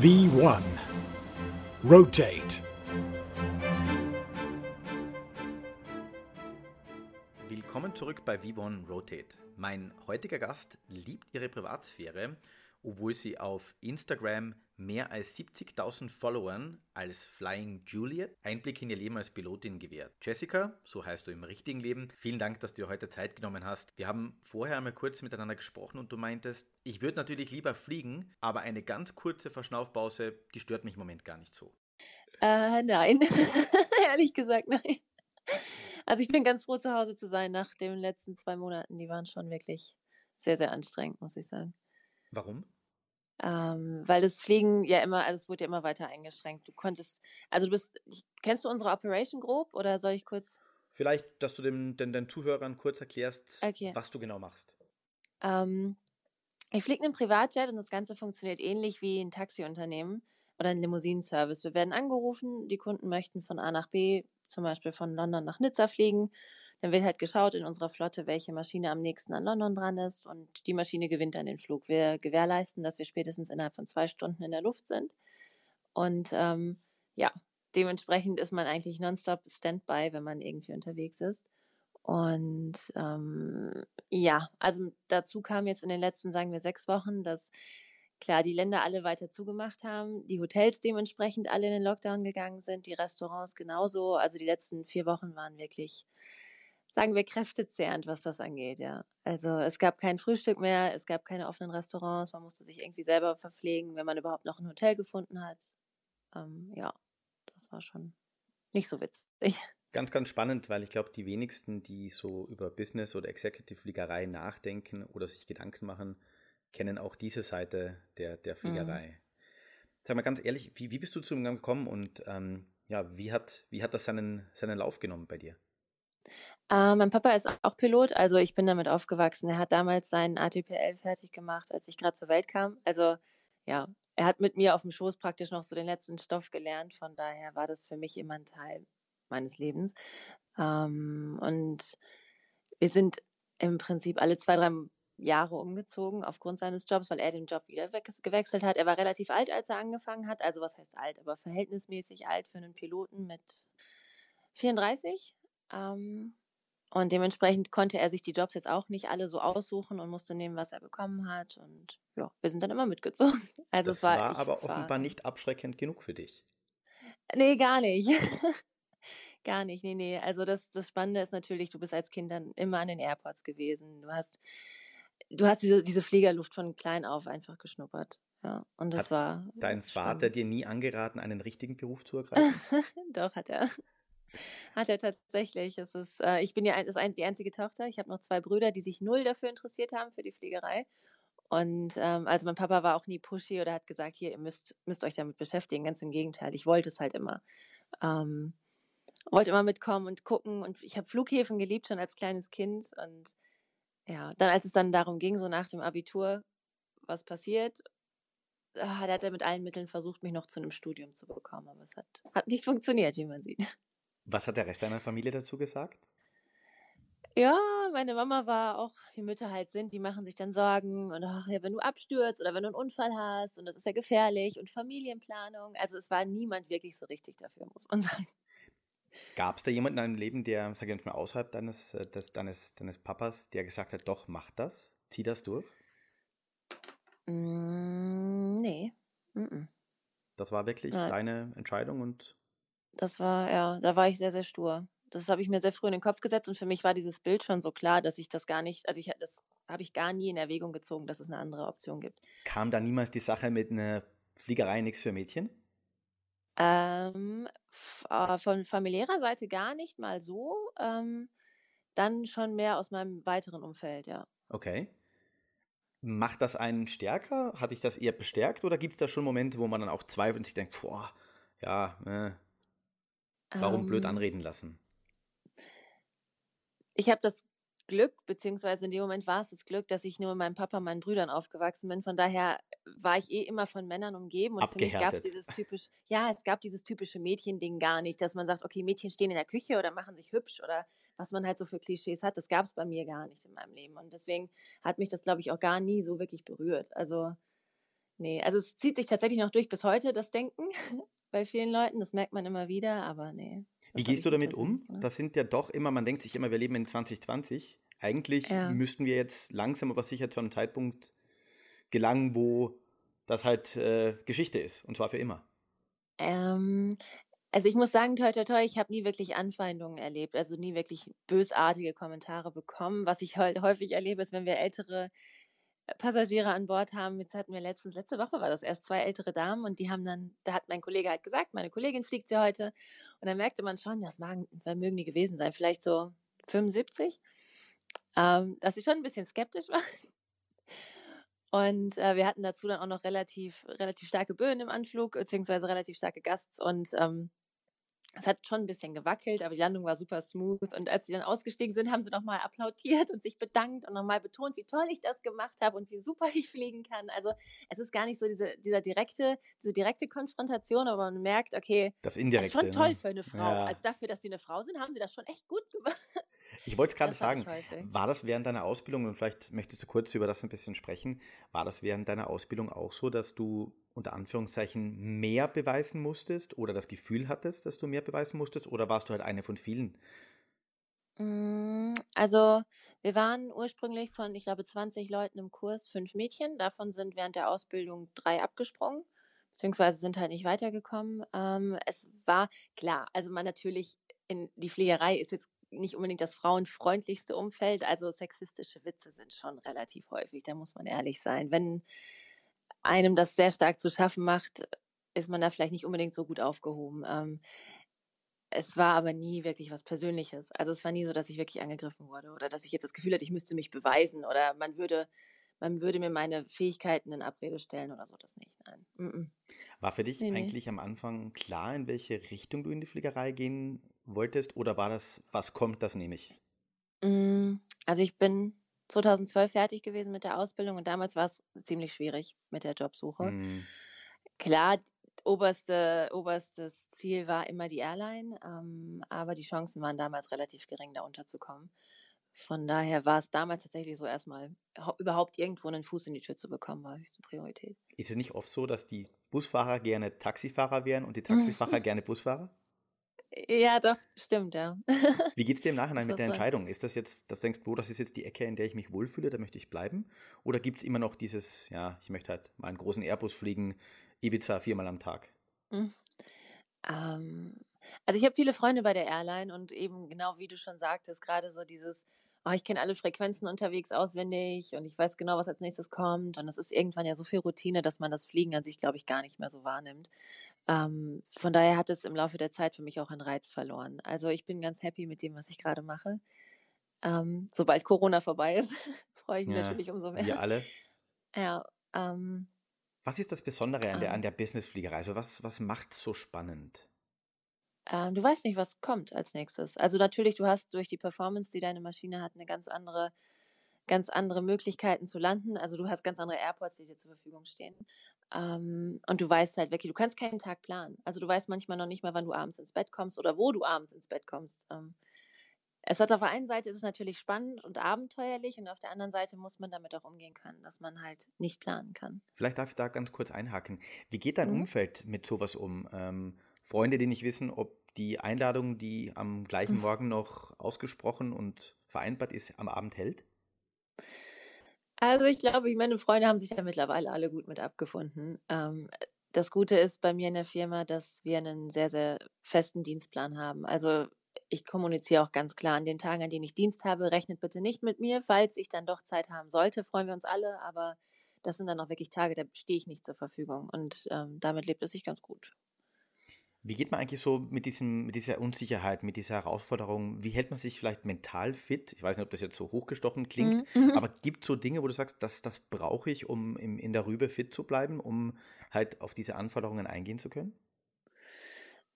V1 Rotate Willkommen zurück bei V1 Rotate. Mein heutiger Gast liebt ihre Privatsphäre, obwohl sie auf Instagram mehr als 70.000 Followern als Flying Juliet Einblick in ihr Leben als Pilotin gewährt. Jessica, so heißt du im richtigen Leben, vielen Dank, dass du dir heute Zeit genommen hast. Wir haben vorher einmal kurz miteinander gesprochen und du meintest, ich würde natürlich lieber fliegen, aber eine ganz kurze Verschnaufpause, die stört mich im Moment gar nicht so. Äh, nein, ehrlich gesagt nein. Also ich bin ganz froh, zu Hause zu sein nach den letzten zwei Monaten. Die waren schon wirklich sehr, sehr anstrengend, muss ich sagen. Warum? Ähm, weil das Fliegen ja immer, also es wurde ja immer weiter eingeschränkt. Du konntest, also du bist, kennst du unsere Operation Group oder soll ich kurz? Vielleicht, dass du den, den, den Zuhörern kurz erklärst, Okay. was du genau machst. Ähm, ich fliege einen Privatjet und das Ganze funktioniert ähnlich wie ein Taxiunternehmen oder ein Limousinenservice. Wir werden angerufen, die Kunden möchten von A nach B, zum Beispiel von London nach Nizza fliegen. Dann wird halt geschaut in unserer Flotte, welche Maschine am nächsten an London dran ist und die Maschine gewinnt dann den Flug. Wir gewährleisten, dass wir spätestens innerhalb von zwei Stunden in der Luft sind. Und ähm, ja, dementsprechend ist man eigentlich nonstop Standby, wenn man irgendwie unterwegs ist. Und ähm, ja, also dazu kam jetzt in den letzten, sagen wir, sechs Wochen, dass klar die Länder alle weiter zugemacht haben, die Hotels dementsprechend alle in den Lockdown gegangen sind, die Restaurants genauso. Also die letzten vier Wochen waren wirklich, sagen wir, kräftezehrend, was das angeht, ja. Also es gab kein Frühstück mehr, es gab keine offenen Restaurants, man musste sich irgendwie selber verpflegen, wenn man überhaupt noch ein Hotel gefunden hat. Ähm, ja, das war schon nicht so witzig. Ganz, ganz spannend, weil ich glaube, die wenigsten, die so über Business- oder Executive-Fliegerei nachdenken oder sich Gedanken machen, kennen auch diese Seite der, der Fliegerei. Sag mal ganz ehrlich, wie, wie bist du zu dem Gang gekommen und ähm, ja, wie hat, wie hat das seinen, seinen Lauf genommen bei dir? Äh, mein Papa ist auch Pilot, also ich bin damit aufgewachsen. Er hat damals seinen ATPL fertig gemacht, als ich gerade zur Welt kam. Also ja, er hat mit mir auf dem Schoß praktisch noch so den letzten Stoff gelernt. Von daher war das für mich immer ein Teil meines Lebens. Ähm, und wir sind im Prinzip alle zwei, drei Jahre umgezogen aufgrund seines Jobs, weil er den Job wieder gewechselt hat. Er war relativ alt, als er angefangen hat. Also was heißt alt, aber verhältnismäßig alt für einen Piloten mit 34. Ähm, und dementsprechend konnte er sich die Jobs jetzt auch nicht alle so aussuchen und musste nehmen, was er bekommen hat. Und ja, wir sind dann immer mitgezogen. Also das es war, war aber war, offenbar nicht abschreckend genug für dich. Nee, gar nicht. Gar nicht, nee, nee. Also das, das Spannende ist natürlich, du bist als Kind dann immer an den Airports gewesen. Du hast, du hast diese, diese Fliegerluft von klein auf einfach geschnuppert. Ja, und das Hat war Dein Vater spannend. dir nie angeraten, einen richtigen Beruf zu ergreifen? Doch, hat er. Hat er tatsächlich. Es ist, äh, ich bin ja ein, ist ein, die einzige Tochter. Ich habe noch zwei Brüder, die sich null dafür interessiert haben, für die Fliegerei. Und ähm, also mein Papa war auch nie pushy oder hat gesagt, hier, ihr müsst, müsst euch damit beschäftigen. Ganz im Gegenteil, ich wollte es halt immer. Ähm, wollte immer mitkommen und gucken. Und ich habe Flughäfen geliebt, schon als kleines Kind. Und ja, dann als es dann darum ging, so nach dem Abitur, was passiert, ah, da hat er mit allen Mitteln versucht, mich noch zu einem Studium zu bekommen. Aber es hat, hat nicht funktioniert, wie man sieht. Was hat der Rest deiner Familie dazu gesagt? Ja, meine Mama war auch, wie Mütter halt sind, die machen sich dann Sorgen und ach, ja, wenn du abstürzt oder wenn du einen Unfall hast und das ist ja gefährlich und Familienplanung. Also es war niemand wirklich so richtig dafür, muss man sagen. Gab es da jemanden in deinem Leben, der, sag ich jetzt mal, außerhalb deines, äh, des, deines, deines Papas, der gesagt hat, doch, mach das, zieh das durch? Mm, nee. Mm -mm. Das war wirklich Nein. deine Entscheidung und Das war, ja, da war ich sehr, sehr stur. Das habe ich mir sehr früh in den Kopf gesetzt und für mich war dieses Bild schon so klar, dass ich das gar nicht, also ich das habe ich gar nie in Erwägung gezogen, dass es eine andere Option gibt. kam da niemals die Sache mit einer Fliegerei nichts für Mädchen? Ähm, äh, von familiärer Seite gar nicht mal so. Ähm, dann schon mehr aus meinem weiteren Umfeld, ja. Okay. Macht das einen stärker? Hat dich das eher bestärkt oder gibt es da schon Momente, wo man dann auch zweifelt und sich denkt, boah, ja, äh, warum blöd Ähm, anreden lassen? Ich habe das Glück, beziehungsweise in dem Moment war es das Glück, dass ich nur mit meinem Papa und meinen Brüdern aufgewachsen bin. Von daher war ich eh immer von Männern umgeben und für mich gab es dieses typisch, ja, es gab dieses typische Mädchending gar nicht, dass man sagt, okay, Mädchen stehen in der Küche oder machen sich hübsch oder was man halt so für Klischees hat, das gab es bei mir gar nicht in meinem Leben. Und deswegen hat mich das, glaube ich, auch gar nie so wirklich berührt. Also, nee, also es zieht sich tatsächlich noch durch bis heute, das Denken bei vielen Leuten. Das merkt man immer wieder, aber nee. Wie gehst du damit um? Das sind ja doch immer, man denkt sich immer, wir leben in 2020. Eigentlich ja. müssten wir jetzt langsam aber sicher zu einem Zeitpunkt gelangen, wo das halt äh, Geschichte ist. Und zwar für immer. Ähm, also ich muss sagen, toi toi toi, ich habe nie wirklich Anfeindungen erlebt, also nie wirklich bösartige Kommentare bekommen. Was ich halt häufig erlebe, ist, wenn wir ältere Passagiere an Bord haben. Jetzt hatten wir letztens, letzte Woche war das erst zwei ältere Damen und die haben dann, da hat mein Kollege halt gesagt, meine Kollegin fliegt sie heute. Und dann merkte man schon, das mögen, mögen die gewesen sein, vielleicht so 75, ähm, dass sie schon ein bisschen skeptisch waren. Und äh, wir hatten dazu dann auch noch relativ, relativ starke Böen im Anflug, beziehungsweise relativ starke Gasts. Und ähm, es hat schon ein bisschen gewackelt, aber die Landung war super smooth. Und als sie dann ausgestiegen sind, haben sie nochmal applaudiert und sich bedankt und nochmal betont, wie toll ich das gemacht habe und wie super ich fliegen kann. Also es ist gar nicht so diese, dieser direkte, diese direkte Konfrontation, aber man merkt, okay, das, Indirekte, das ist schon toll ne? für eine Frau. Ja. Also dafür, dass sie eine Frau sind, haben sie das schon echt gut gemacht. Ich wollte es gerade sagen, war das während deiner Ausbildung, und vielleicht möchtest du kurz über das ein bisschen sprechen, war das während deiner Ausbildung auch so, dass du unter Anführungszeichen mehr beweisen musstest oder das Gefühl hattest, dass du mehr beweisen musstest oder warst du halt eine von vielen? Mm, also wir waren ursprünglich von, ich glaube, 20 Leuten im Kurs, fünf Mädchen. Davon sind während der Ausbildung drei abgesprungen, beziehungsweise sind halt nicht weitergekommen. Ähm, es war klar, also man natürlich in die Fliegerei ist jetzt nicht unbedingt das frauenfreundlichste Umfeld. Also sexistische Witze sind schon relativ häufig, da muss man ehrlich sein. Wenn einem das sehr stark zu schaffen macht, ist man da vielleicht nicht unbedingt so gut aufgehoben. Ähm, es war aber nie wirklich was Persönliches. Also es war nie so, dass ich wirklich angegriffen wurde oder dass ich jetzt das Gefühl hatte, ich müsste mich beweisen oder man würde, man würde mir meine Fähigkeiten in Abrede stellen oder so. Das nicht. Nein. Mm -mm. War für dich nee, eigentlich nee. am Anfang klar, in welche Richtung du in die Fliegerei gehen wolltest oder war das, was kommt, das nehme ich? Mm, also ich bin 2012 fertig gewesen mit der Ausbildung und damals war es ziemlich schwierig mit der Jobsuche. Mhm. Klar, oberste, oberstes Ziel war immer die Airline, ähm, aber die Chancen waren damals relativ gering, da unterzukommen. Von daher war es damals tatsächlich so erstmal überhaupt irgendwo einen Fuß in die Tür zu bekommen, war höchste Priorität. Ist es nicht oft so, dass die Busfahrer gerne Taxifahrer wären und die Taxifahrer gerne Busfahrer? Ja, doch, stimmt, ja. Wie geht es dir im Nachhinein mit der Entscheidung? Ist das jetzt, das denkst du, das ist jetzt die Ecke, in der ich mich wohlfühle, da möchte ich bleiben? Oder gibt es immer noch dieses, ja, ich möchte halt mal einen großen Airbus fliegen, Ibiza viermal am Tag? Mhm. Ähm, also ich habe viele Freunde bei der Airline und eben genau wie du schon sagtest, gerade so dieses, oh, ich kenne alle Frequenzen unterwegs auswendig und ich weiß genau, was als nächstes kommt. Und es ist irgendwann ja so viel Routine, dass man das Fliegen an sich, glaube ich, gar nicht mehr so wahrnimmt. Ähm, von daher hat es im Laufe der Zeit für mich auch einen Reiz verloren. Also ich bin ganz happy mit dem, was ich gerade mache. Ähm, sobald Corona vorbei ist, freue ich mich ja, natürlich umso mehr. Wir alle. Ja. Ähm, was ist das Besondere an der, an ähm. der Businessfliegerei? Also was, was macht so spannend? Ähm, du weißt nicht, was kommt als nächstes. Also natürlich, du hast durch die Performance, die deine Maschine hat, eine ganz andere ganz andere Möglichkeiten zu landen. Also du hast ganz andere Airports, die dir zur Verfügung stehen. Ähm, und du weißt halt wirklich, du kannst keinen Tag planen. Also du weißt manchmal noch nicht mal, wann du abends ins Bett kommst oder wo du abends ins Bett kommst. Ähm, es hat auf der einen Seite ist es natürlich spannend und abenteuerlich und auf der anderen Seite muss man damit auch umgehen können, dass man halt nicht planen kann. Vielleicht darf ich da ganz kurz einhaken. Wie geht dein mhm. Umfeld mit sowas um? Ähm, Freunde, die nicht wissen, ob die Einladung, die am gleichen Morgen noch ausgesprochen und vereinbart ist, am Abend hält? Also ich glaube, meine Freunde haben sich ja mittlerweile alle gut mit abgefunden. Ähm, das Gute ist bei mir in der Firma, dass wir einen sehr, sehr festen Dienstplan haben. Also ich kommuniziere auch ganz klar an den Tagen, an denen ich Dienst habe, rechnet bitte nicht mit mir. Falls ich dann doch Zeit haben sollte, freuen wir uns alle, aber das sind dann auch wirklich Tage, da stehe ich nicht zur Verfügung und ähm, damit lebt es sich ganz gut. Wie geht man eigentlich so mit, diesem, mit dieser Unsicherheit, mit dieser Herausforderung? Wie hält man sich vielleicht mental fit? Ich weiß nicht, ob das jetzt so hochgestochen klingt, mhm. aber gibt es so Dinge, wo du sagst, das, das brauche ich, um im, in der Rübe fit zu bleiben, um halt auf diese Anforderungen eingehen zu können?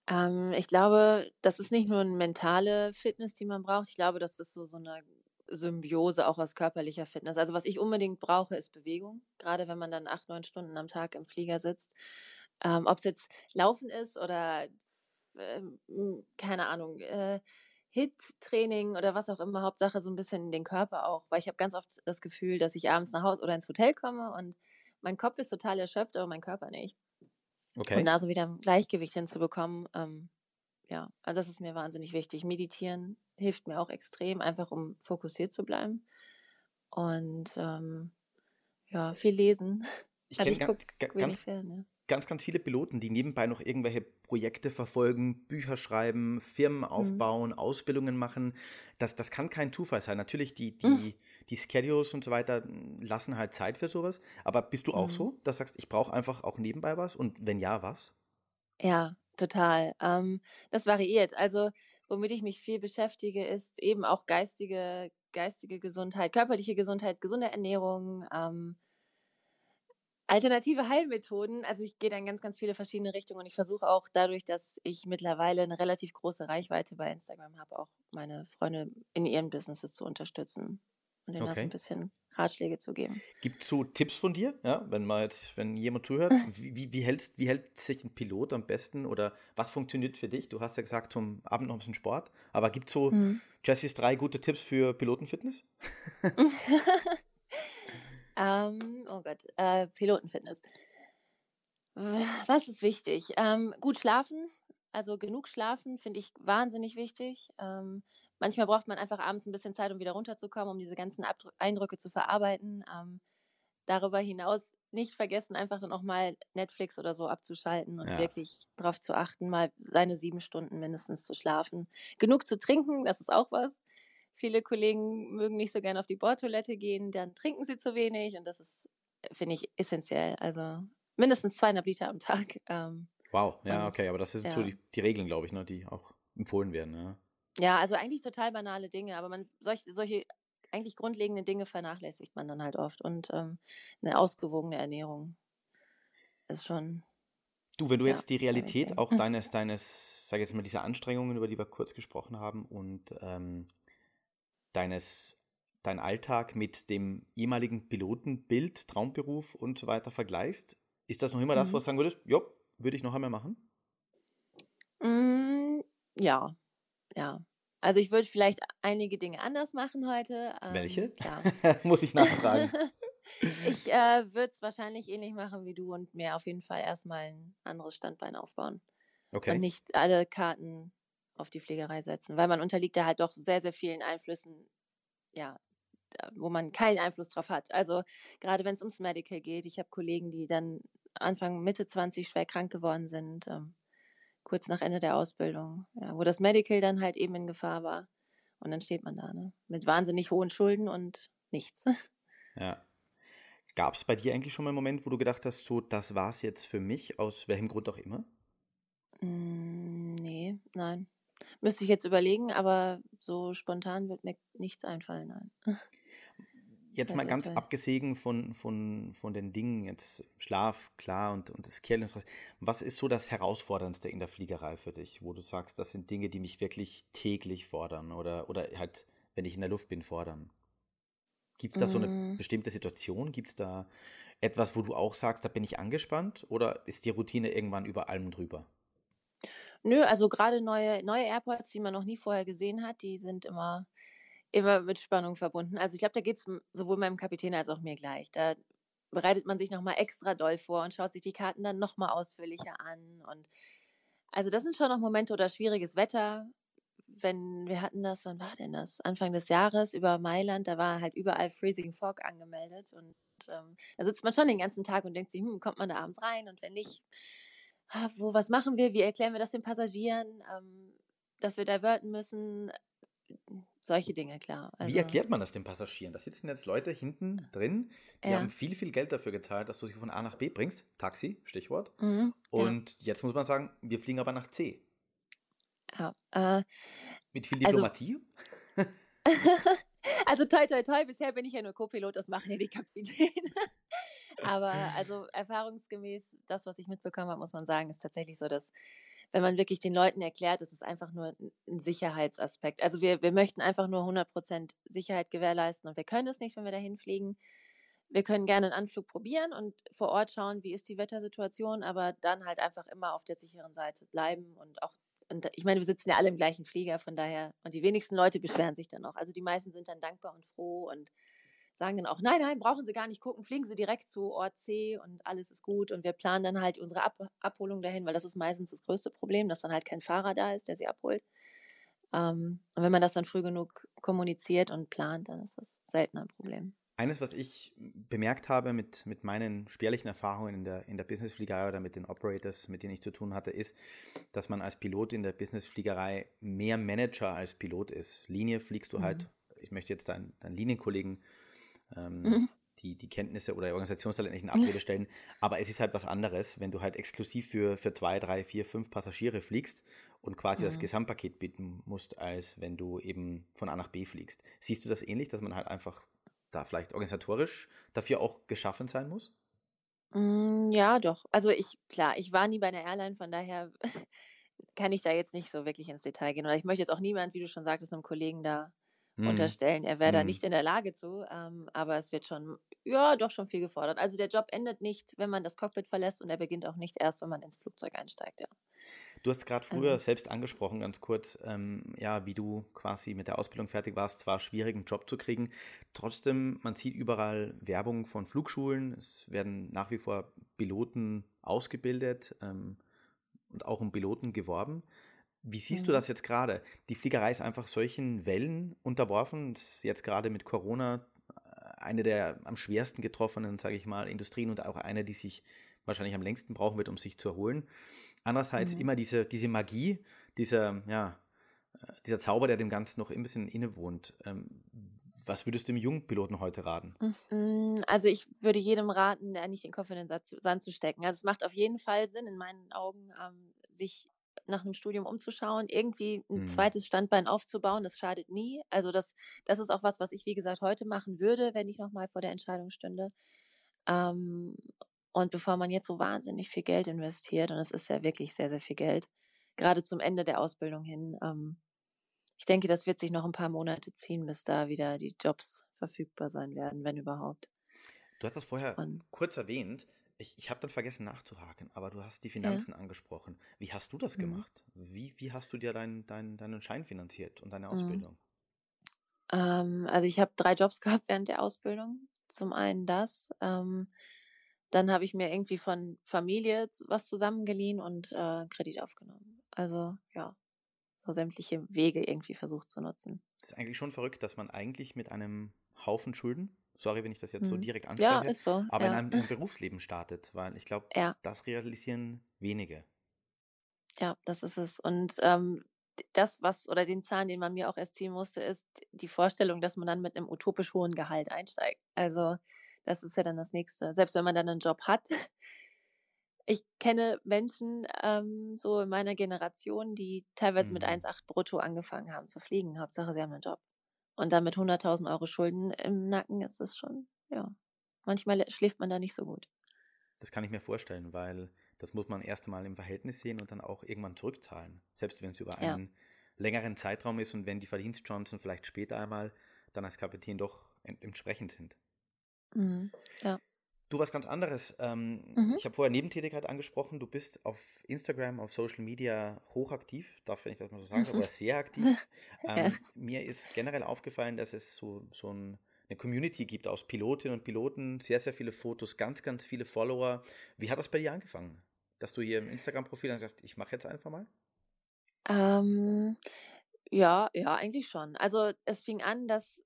Ähm, ich glaube, das ist nicht nur eine mentale Fitness, die man braucht. Ich glaube, das ist so, so eine Symbiose auch aus körperlicher Fitness. Also was ich unbedingt brauche, ist Bewegung. Gerade wenn man dann acht, neun Stunden am Tag im Flieger sitzt. Ähm, Ob es jetzt Laufen ist oder ähm, keine Ahnung, äh, Hit-Training oder was auch immer, Hauptsache so ein bisschen den Körper auch, weil ich habe ganz oft das Gefühl, dass ich abends nach Hause oder ins Hotel komme und mein Kopf ist total erschöpft, aber mein Körper nicht. Okay. Und da so wieder ein Gleichgewicht hinzubekommen, ähm, ja, also das ist mir wahnsinnig wichtig. Meditieren hilft mir auch extrem, einfach um fokussiert zu bleiben. Und ähm, ja, viel lesen. Ich also ich gucke wenig fern, ja ganz, ganz viele Piloten, die nebenbei noch irgendwelche Projekte verfolgen, Bücher schreiben, Firmen mhm. aufbauen, mhm. Ausbildungen machen. Das, das kann kein Zufall sein. Natürlich, die, die, mhm. die Schedules und so weiter lassen halt Zeit für sowas. Aber bist du auch mhm. so, dass du sagst, ich brauche einfach auch nebenbei was? Und wenn ja, was? Ja, total. Ähm, das variiert. Also, womit ich mich viel beschäftige, ist eben auch geistige, geistige Gesundheit, körperliche Gesundheit, gesunde Ernährung, ähm, Alternative Heilmethoden, also ich gehe da in ganz, ganz viele verschiedene Richtungen und ich versuche auch dadurch, dass ich mittlerweile eine relativ große Reichweite bei Instagram habe, auch meine Freunde in ihren Businesses zu unterstützen und ihnen okay. da so ein bisschen Ratschläge zu geben. Gibt es so Tipps von dir, ja, wenn mal jetzt, wenn jemand zuhört, wie, wie, wie, hält, wie hält sich ein Pilot am besten oder was funktioniert für dich? Du hast ja gesagt, zum Abend noch ein bisschen Sport, aber gibt es so mhm. Jessys drei gute Tipps für Pilotenfitness? Ähm, oh Gott, äh, Pilotenfitness. Was ist wichtig? Ähm, gut schlafen, also genug schlafen, finde ich wahnsinnig wichtig. Ähm, manchmal braucht man einfach abends ein bisschen Zeit, um wieder runterzukommen, um diese ganzen Abdr Eindrücke zu verarbeiten. Ähm, darüber hinaus nicht vergessen, einfach dann auch mal Netflix oder so abzuschalten und ja. wirklich darauf zu achten, mal seine sieben Stunden mindestens zu schlafen. Genug zu trinken, das ist auch was. Viele Kollegen mögen nicht so gerne auf die Bordtoilette gehen, dann trinken sie zu wenig und das ist, finde ich, essentiell. Also mindestens zweieinhalb Liter am Tag. Ähm, wow, ja, okay, aber das sind ja. so die, die Regeln, glaube ich, ne, die auch empfohlen werden. Ja. ja, also eigentlich total banale Dinge, aber man solch, solche eigentlich grundlegende Dinge vernachlässigt man dann halt oft und ähm, eine ausgewogene Ernährung ist schon. Du, wenn du ja, jetzt die Realität auch deines, deines, sag ich jetzt mal, dieser Anstrengungen, über die wir kurz gesprochen haben und ähm, deines, dein Alltag mit dem ehemaligen Pilotenbild, Traumberuf und so weiter vergleichst, ist das noch immer mhm. das, was du sagen würdest, ja, würde ich noch einmal machen? Mm, ja, ja. Also ich würde vielleicht einige Dinge anders machen heute. Ähm, Welche? Muss ich nachfragen. ich äh, würde es wahrscheinlich ähnlich machen wie du und mir auf jeden Fall erstmal ein anderes Standbein aufbauen. Okay. Und nicht alle Karten auf die Pflegerei setzen, weil man unterliegt da halt doch sehr, sehr vielen Einflüssen, ja, wo man keinen Einfluss drauf hat. Also gerade wenn es ums Medical geht, ich habe Kollegen, die dann Anfang, Mitte 20 schwer krank geworden sind, ähm, kurz nach Ende der Ausbildung, ja, wo das Medical dann halt eben in Gefahr war. Und dann steht man da, ne? Mit wahnsinnig hohen Schulden und nichts. Ja. Gab es bei dir eigentlich schon mal einen Moment, wo du gedacht hast, so, das war's jetzt für mich, aus welchem Grund auch immer? Mm, nee, nein. Müsste ich jetzt überlegen, aber so spontan wird mir nichts einfallen, nein. Jetzt mal ganz abgesehen von, von, von den Dingen, jetzt Schlaf, klar, und, und das Kerl, was ist so das Herausforderndste in der Fliegerei für dich, wo du sagst, das sind Dinge, die mich wirklich täglich fordern oder, oder halt, wenn ich in der Luft bin, fordern? Gibt es da so eine mm. bestimmte Situation? Gibt es da etwas, wo du auch sagst, da bin ich angespannt? Oder ist die Routine irgendwann über allem drüber? Nö, also gerade neue, neue Airports, die man noch nie vorher gesehen hat, die sind immer, immer mit Spannung verbunden. Also ich glaube, da geht es sowohl meinem Kapitän als auch mir gleich. Da bereitet man sich nochmal extra doll vor und schaut sich die Karten dann nochmal ausführlicher an. Und also das sind schon noch Momente oder schwieriges Wetter. Wenn wir hatten das, wann war denn das? Anfang des Jahres über Mailand, da war halt überall Freezing Fog angemeldet und ähm, da sitzt man schon den ganzen Tag und denkt sich, hm, kommt man da abends rein und wenn nicht, wo, was machen wir? Wie erklären wir das den Passagieren? Ähm, dass wir diverten müssen? Solche Dinge, klar. Also, Wie erklärt man das den Passagieren? Da sitzen jetzt Leute hinten drin, die ja. haben viel, viel Geld dafür gezahlt, dass du sie von A nach B bringst. Taxi, Stichwort. Mhm, Und ja. jetzt muss man sagen, wir fliegen aber nach C. Ja, äh, Mit viel also Diplomatie? Also, also toi, toi, toi, bisher bin ich ja nur Co-Pilot, das machen ja die Kapitäne. Aber also erfahrungsgemäß, das, was ich mitbekommen habe, muss man sagen, ist tatsächlich so, dass wenn man wirklich den Leuten erklärt, es ist einfach nur ein Sicherheitsaspekt. Also wir, wir möchten einfach nur 100% Sicherheit gewährleisten und wir können es nicht, wenn wir dahin fliegen. Wir können gerne einen Anflug probieren und vor Ort schauen, wie ist die Wettersituation, aber dann halt einfach immer auf der sicheren Seite bleiben und auch und ich meine, wir sitzen ja alle im gleichen Flieger, von daher, und die wenigsten Leute beschweren sich dann auch. Also die meisten sind dann dankbar und froh und sagen dann auch, nein, nein, brauchen Sie gar nicht gucken, fliegen Sie direkt zu Ort C und alles ist gut. Und wir planen dann halt unsere Ab Abholung dahin, weil das ist meistens das größte Problem, dass dann halt kein Fahrer da ist, der sie abholt. Ähm, und wenn man das dann früh genug kommuniziert und plant, dann ist das selten ein Problem. Eines, was ich bemerkt habe mit, mit meinen spärlichen Erfahrungen in der, in der Businessfliegerei oder mit den Operators, mit denen ich zu tun hatte, ist, dass man als Pilot in der Businessfliegerei mehr Manager als Pilot ist. Linie fliegst du mhm. halt, ich möchte jetzt deinen, deinen Linienkollegen ähm, mhm. die, die Kenntnisse oder Organisationstalent nicht in Abrede stellen, aber es ist halt was anderes, wenn du halt exklusiv für, für zwei, drei, vier, fünf Passagiere fliegst und quasi mhm. das Gesamtpaket bieten musst, als wenn du eben von A nach B fliegst. Siehst du das ähnlich, dass man halt einfach da vielleicht organisatorisch dafür auch geschaffen sein muss? Mm, ja, doch. Also ich, klar, ich war nie bei einer Airline, von daher kann ich da jetzt nicht so wirklich ins Detail gehen. Oder ich möchte jetzt auch niemand, wie du schon sagtest, einem Kollegen da hm. unterstellen, er wäre hm. da nicht in der Lage zu. Ähm, aber es wird schon, ja, doch schon viel gefordert. Also der Job endet nicht, wenn man das Cockpit verlässt und er beginnt auch nicht erst, wenn man ins Flugzeug einsteigt, ja. Du hast gerade früher also. selbst angesprochen, ganz kurz, ähm, ja, wie du quasi mit der Ausbildung fertig warst. Zwar schwierig, einen Job zu kriegen, trotzdem, man sieht überall Werbung von Flugschulen. Es werden nach wie vor Piloten ausgebildet ähm, und auch um Piloten geworben. Wie siehst mhm. du das jetzt gerade? Die Fliegerei ist einfach solchen Wellen unterworfen. Jetzt gerade mit Corona äh, eine der am schwersten getroffenen, sage ich mal, Industrien und auch eine, die sich wahrscheinlich am längsten brauchen wird, um sich zu erholen. Andererseits mhm. immer diese, diese Magie, dieser, ja, äh, dieser Zauber, der dem Ganzen noch ein bisschen innewohnt. Ähm, was würdest du dem jungen Piloten heute raten? Mhm, also ich würde jedem raten, nicht den Kopf in den Sand zu stecken. Also es macht auf jeden Fall Sinn, in meinen Augen, ähm, sich nach einem Studium umzuschauen, irgendwie ein mhm. zweites Standbein aufzubauen, das schadet nie. Also das, das ist auch was, was ich, wie gesagt, heute machen würde, wenn ich nochmal vor der Entscheidung stünde. Ähm, und bevor man jetzt so wahnsinnig viel Geld investiert, und es ist ja wirklich sehr, sehr viel Geld, gerade zum Ende der Ausbildung hin, ähm, ich denke, das wird sich noch ein paar Monate ziehen, bis da wieder die Jobs verfügbar sein werden, wenn überhaupt. Du hast das vorher und, kurz erwähnt. Ich, ich habe dann vergessen nachzuhaken, aber du hast die Finanzen ja. angesprochen. Wie hast du das mhm. gemacht? Wie, wie hast du dir dein, dein, deinen Schein finanziert und deine mhm. Ausbildung? Mhm. Ähm, also ich habe drei Jobs gehabt während der Ausbildung. Zum einen das. Ähm, dann habe ich mir irgendwie von Familie was zusammengeliehen und äh, Kredit aufgenommen. Also ja, so sämtliche Wege irgendwie versucht zu nutzen. Das ist eigentlich schon verrückt, dass man eigentlich mit einem Haufen Schulden, sorry, wenn ich das jetzt mhm. so direkt anspreche, ja, ist so, aber ja. in, einem, in einem Berufsleben startet, weil ich glaube, ja. das realisieren wenige. Ja, das ist es. Und ähm, das, was oder den Zahn, den man mir auch erst ziehen musste, ist die Vorstellung, dass man dann mit einem utopisch hohen Gehalt einsteigt. Also das ist ja dann das Nächste. Selbst wenn man dann einen Job hat. Ich kenne Menschen ähm, so in meiner Generation, die teilweise mhm. mit 1,8 brutto angefangen haben zu fliegen. Hauptsache, sie haben einen Job. Und dann mit 100.000 Euro Schulden im Nacken ist es schon, ja. Manchmal schläft man da nicht so gut. Das kann ich mir vorstellen, weil das muss man erst einmal im Verhältnis sehen und dann auch irgendwann zurückzahlen. Selbst wenn es über einen ja. längeren Zeitraum ist und wenn die Verdienstchancen vielleicht später einmal dann als Kapitän doch entsprechend sind. Mhm. Ja. Du was ganz anderes. Ähm, mhm. Ich habe vorher Nebentätigkeit angesprochen. Du bist auf Instagram, auf Social Media hochaktiv, darf ich das mal so sagen, aber sehr aktiv. Ähm, ja. Mir ist generell aufgefallen, dass es so, so ein, eine Community gibt aus Pilotinnen und Piloten, sehr, sehr viele Fotos, ganz, ganz viele Follower. Wie hat das bei dir angefangen? Dass du hier im Instagram-Profil dann sagst, ich mache jetzt einfach mal? Ähm, ja, ja, eigentlich schon. Also es fing an, dass?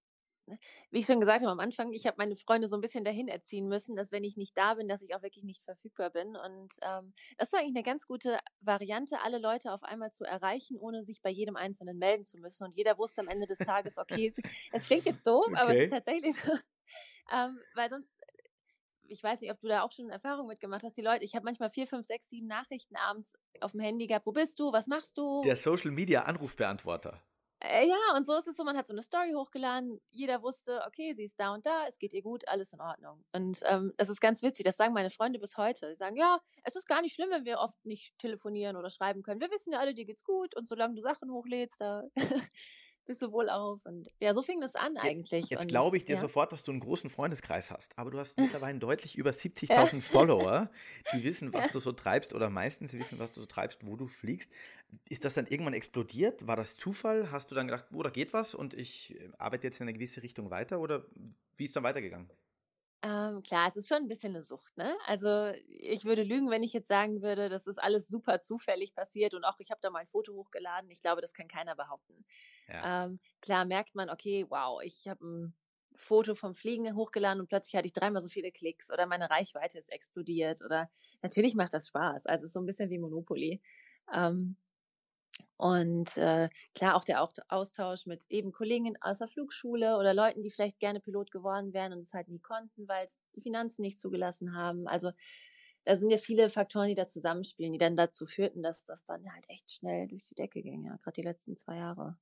Wie ich schon gesagt habe am Anfang, ich habe meine Freunde so ein bisschen dahin erziehen müssen, dass wenn ich nicht da bin, dass ich auch wirklich nicht verfügbar bin. Und ähm, das war eigentlich eine ganz gute Variante, alle Leute auf einmal zu erreichen, ohne sich bei jedem Einzelnen melden zu müssen. Und jeder wusste am Ende des Tages, okay, es klingt jetzt doof, okay. aber es ist tatsächlich so. ähm, weil sonst, ich weiß nicht, ob du da auch schon Erfahrung mitgemacht hast, die Leute, ich habe manchmal vier, fünf, sechs, sieben Nachrichten abends auf dem Handy gehabt, wo bist du, was machst du? Der Social Media Anrufbeantworter. Äh, ja, und so ist es so, man hat so eine Story hochgeladen, jeder wusste, okay, sie ist da und da, es geht ihr gut, alles in Ordnung. Und ähm, das ist ganz witzig, das sagen meine Freunde bis heute. Sie sagen, ja, es ist gar nicht schlimm, wenn wir oft nicht telefonieren oder schreiben können. Wir wissen ja alle, dir geht's gut und solange du Sachen hochlädst, da bist du wohl auf? Und ja, so fing das an eigentlich. Jetzt und glaube ich dir ja. sofort, dass du einen großen Freundeskreis hast, aber du hast mittlerweile deutlich über 70.000 Follower, die wissen, was du so treibst oder meistens wissen, was du so treibst, wo du fliegst. Ist das dann irgendwann explodiert? War das Zufall? Hast du dann gedacht, oh, da geht was und ich äh, arbeite jetzt in eine gewisse Richtung weiter oder wie ist dann weitergegangen? Ähm, klar, es ist schon ein bisschen eine Sucht, ne? Also ich würde lügen, wenn ich jetzt sagen würde, das ist alles super zufällig passiert und auch ich habe da mal ein Foto hochgeladen. Ich glaube, das kann keiner behaupten. Ja. Ähm, klar merkt man, okay, wow, ich habe ein Foto vom Fliegen hochgeladen und plötzlich hatte ich dreimal so viele Klicks oder meine Reichweite ist explodiert oder natürlich macht das Spaß. Also es ist so ein bisschen wie Monopoly. Ähm, und äh, klar auch der Au- Austausch mit eben Kollegen aus der Flugschule oder Leuten, die vielleicht gerne Pilot geworden wären und es halt nie konnten, weil es die Finanzen nicht zugelassen haben. Also da sind ja viele Faktoren, die da zusammenspielen, die dann dazu führten, dass das dann halt echt schnell durch die Decke ging, ja, gerade die letzten zwei Jahre.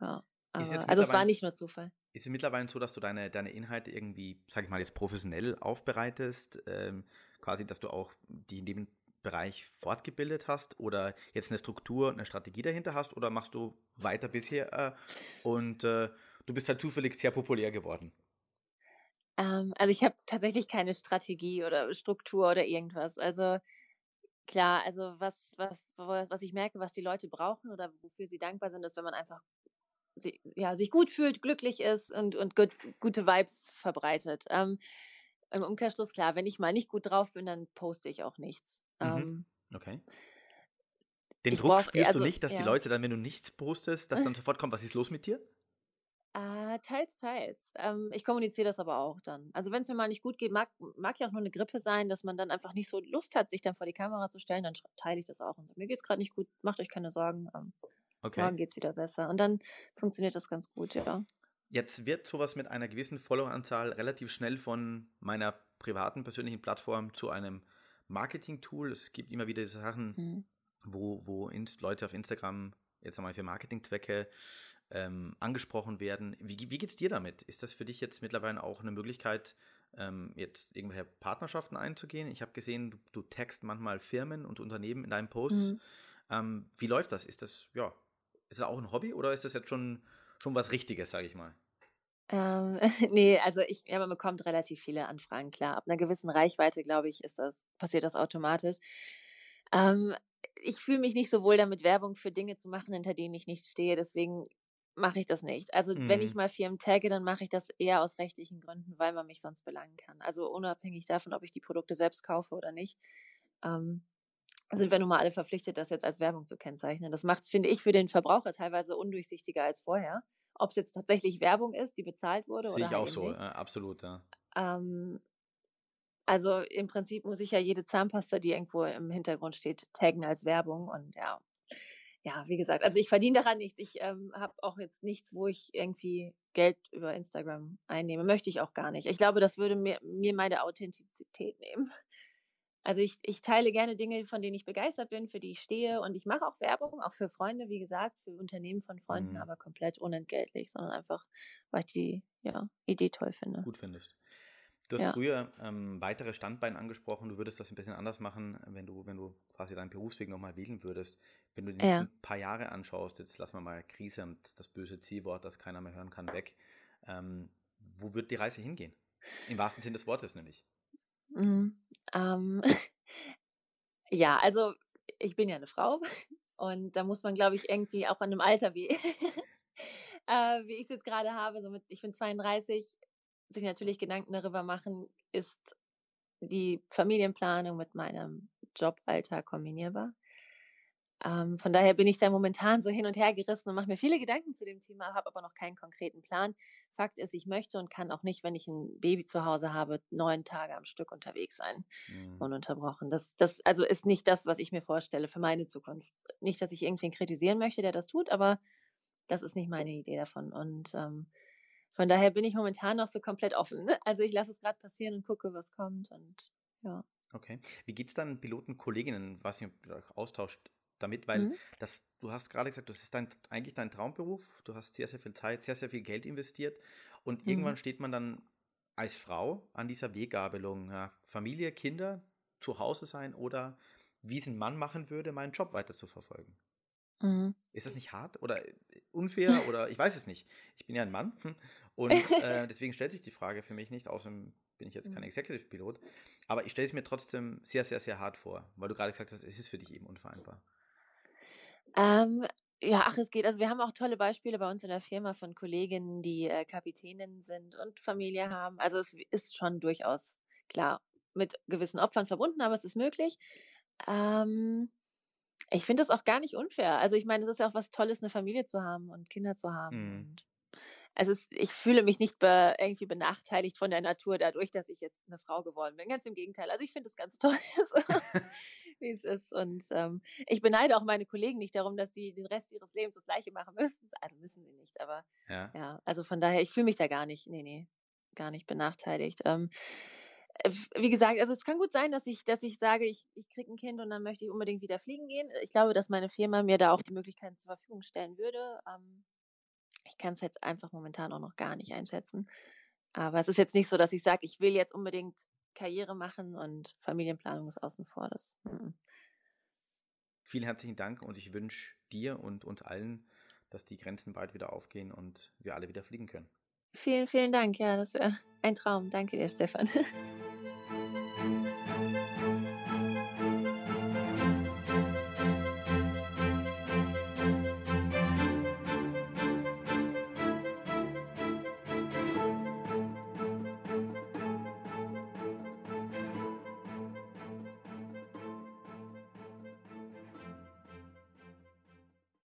Ja. Aber, also es war nicht nur Zufall. Ist es mittlerweile so, dass du deine, deine Inhalte irgendwie, sag ich mal, jetzt professionell aufbereitest? Ähm, quasi, dass du auch die dem Bereich fortgebildet hast oder jetzt eine Struktur eine Strategie dahinter hast oder machst du weiter bisher äh, und äh, du bist halt zufällig sehr populär geworden? Ähm, also ich habe tatsächlich keine Strategie oder Struktur oder irgendwas. Also klar, also was, was, was ich merke, was die Leute brauchen oder wofür sie dankbar sind, ist, wenn man einfach ja, sich gut fühlt, glücklich ist und, und gut, gute Vibes verbreitet. Ähm, Im Umkehrschluss, klar, wenn ich mal nicht gut drauf bin, dann poste ich auch nichts. Mhm. Ähm, Okay. Den Druck brauch- spürst also, du nicht, dass die ja. Leute dann, wenn du nichts postest, dass dann sofort kommt, was ist los mit dir? Äh, teils, teils. Ähm, ich kommuniziere das aber auch dann. Also wenn es mir mal nicht gut geht, mag, mag ja auch nur eine Grippe sein, dass man dann einfach nicht so Lust hat, sich dann vor die Kamera zu stellen, dann teile ich das auch und mir geht's gerade nicht gut, macht euch keine Sorgen, ähm, Okay. morgen geht's wieder besser. Und dann funktioniert das ganz gut, ja. Jetzt wird sowas mit einer gewissen Followeranzahl relativ schnell von meiner privaten persönlichen Plattform zu einem Marketing-Tool. Es gibt immer wieder diese Sachen, Mhm. wo, wo Leute auf Instagram jetzt einmal für Marketingzwecke ähm, angesprochen werden. Wie, wie geht's dir damit? Ist das für dich jetzt mittlerweile auch eine Möglichkeit, ähm, jetzt irgendwelche Partnerschaften einzugehen? Ich habe gesehen, du, du text manchmal Firmen und Unternehmen in deinen Posts. Mhm. Ähm, wie läuft das? Ist das, ja, ist das auch ein Hobby oder ist das jetzt schon, schon was Richtiges, sage ich mal? Ähm, nee, also ich, ja, man bekommt relativ viele Anfragen, klar. Ab einer gewissen Reichweite, glaube ich, ist das, passiert das automatisch. Ähm, ich fühle mich nicht so wohl damit, Werbung für Dinge zu machen, hinter denen ich nicht stehe. Deswegen mache ich das nicht. Also wenn ich Mhm. mal Firmen tagge, dann mache ich das eher aus rechtlichen Gründen, weil man mich sonst belangen kann. Also unabhängig davon, ob ich die Produkte selbst kaufe oder nicht. Ähm, sind wir nun mal alle verpflichtet, das jetzt als Werbung zu kennzeichnen. Das macht es, finde ich, für den Verbraucher teilweise undurchsichtiger als vorher. Ob es jetzt tatsächlich Werbung ist, die bezahlt wurde Sehe oder ich halt auch eben so, nicht. äh, absolut, ja. Ähm, also im Prinzip muss ich ja jede Zahnpasta, die irgendwo im Hintergrund steht, taggen als Werbung und ja. Ja, wie gesagt, also ich verdiene daran nichts. Ich ähm, habe auch jetzt nichts, wo ich irgendwie Geld über Instagram einnehme. Möchte ich auch gar nicht. Ich glaube, das würde mir, mir meine Authentizität nehmen. Also ich, ich teile gerne Dinge, von denen ich begeistert bin, für die ich stehe und ich mache auch Werbung, auch für Freunde, wie gesagt, für Unternehmen von Freunden, Mhm. aber komplett unentgeltlich, sondern einfach, weil ich die ja, Idee toll finde. gut findest. Du hast Ja. früher ähm, weitere Standbeine angesprochen, du würdest das ein bisschen anders machen, wenn du, wenn du quasi deinen Berufsweg nochmal wählen würdest. Wenn du die Ja. nächsten paar Jahre anschaust, jetzt lassen wir mal Krise und das böse C-Wort, das keiner mehr hören kann, weg. Ähm, wo wird die Reise hingehen? Im wahrsten Sinne des Wortes nämlich. Mhm. Ähm, ja, also ich bin ja eine Frau und da muss man, glaube ich, irgendwie auch an einem Alter wie, äh, wie ich es jetzt gerade habe, so mit, ich bin 32, sich natürlich Gedanken darüber machen, ist die Familienplanung mit meinem Joballtag kombinierbar. Ähm, von daher bin ich da momentan so hin und her gerissen und mache mir viele Gedanken zu dem Thema, habe aber noch keinen konkreten Plan. Fakt ist, ich möchte und kann auch nicht, wenn ich ein Baby zu Hause habe, neun Tage am Stück unterwegs sein, Mhm. ununterbrochen. Das, das also ist nicht das, was ich mir vorstelle für meine Zukunft. Nicht, dass ich irgendwen kritisieren möchte, der das tut, aber das ist nicht meine Idee davon. Und ähm, von daher bin ich momentan noch so komplett offen. Also ich lasse es gerade passieren und gucke, was kommt. Und ja. Okay. Wie geht es dann Pilotenkolleginnen, was ihr euch austauscht damit? Weil Mhm. das, du hast gerade gesagt, das ist dein, eigentlich dein Traumberuf. Du hast sehr, sehr viel Zeit, sehr, sehr viel Geld investiert. Und irgendwann Mhm. steht man dann als Frau an dieser Weggabelung. Ja, Familie, Kinder, zu Hause sein oder wie es ein Mann machen würde, meinen Job weiter zu verfolgen. Mhm. Ist das nicht hart oder äh, unfair oder ich weiß es nicht. Ich bin ja ein Mann und äh, deswegen stellt sich die Frage für mich nicht, außerdem bin ich jetzt kein mhm. Executive Pilot, aber ich stelle es mir trotzdem sehr, sehr, sehr hart vor, weil du gerade gesagt hast, es ist für dich eben unvereinbar. Ähm, ja, ach, es geht. Also wir haben auch tolle Beispiele bei uns in der Firma von Kolleginnen, die äh, Kapitäninnen sind und Familie haben. Also es ist schon durchaus klar mit gewissen Opfern verbunden, aber es ist möglich. Ähm, ich finde das auch gar nicht unfair. Also ich meine, es ist ja auch was Tolles, eine Familie zu haben und Kinder zu haben. Mhm. Und also es, ich fühle mich nicht be, irgendwie benachteiligt von der Natur dadurch, dass ich jetzt eine Frau geworden bin. Ganz im Gegenteil. Also ich finde es ganz toll, wie es ist. Und ähm, ich beneide auch meine Kollegen nicht darum, dass sie den Rest ihres Lebens das Gleiche machen müssten. Also müssen sie nicht, aber ja, ja also von daher, ich fühle mich da gar nicht, nee, nee, gar nicht benachteiligt. Ähm, äh, wie gesagt, also es kann gut sein, dass ich, dass ich sage, ich, ich kriege ein Kind und dann möchte ich unbedingt wieder fliegen gehen. Ich glaube, dass meine Firma mir da auch die Möglichkeiten zur Verfügung stellen würde. Ähm, ich kann es jetzt einfach momentan auch noch gar nicht einschätzen. Aber es ist jetzt nicht so, dass ich sage, ich will jetzt unbedingt Karriere machen und Familienplanung ist außen vor. Das, mm. Vielen herzlichen Dank und ich wünsche dir und uns allen, dass die Grenzen bald wieder aufgehen und wir alle wieder fliegen können. Vielen, vielen Dank. Ja, das wäre ein Traum. Danke dir, Stefan.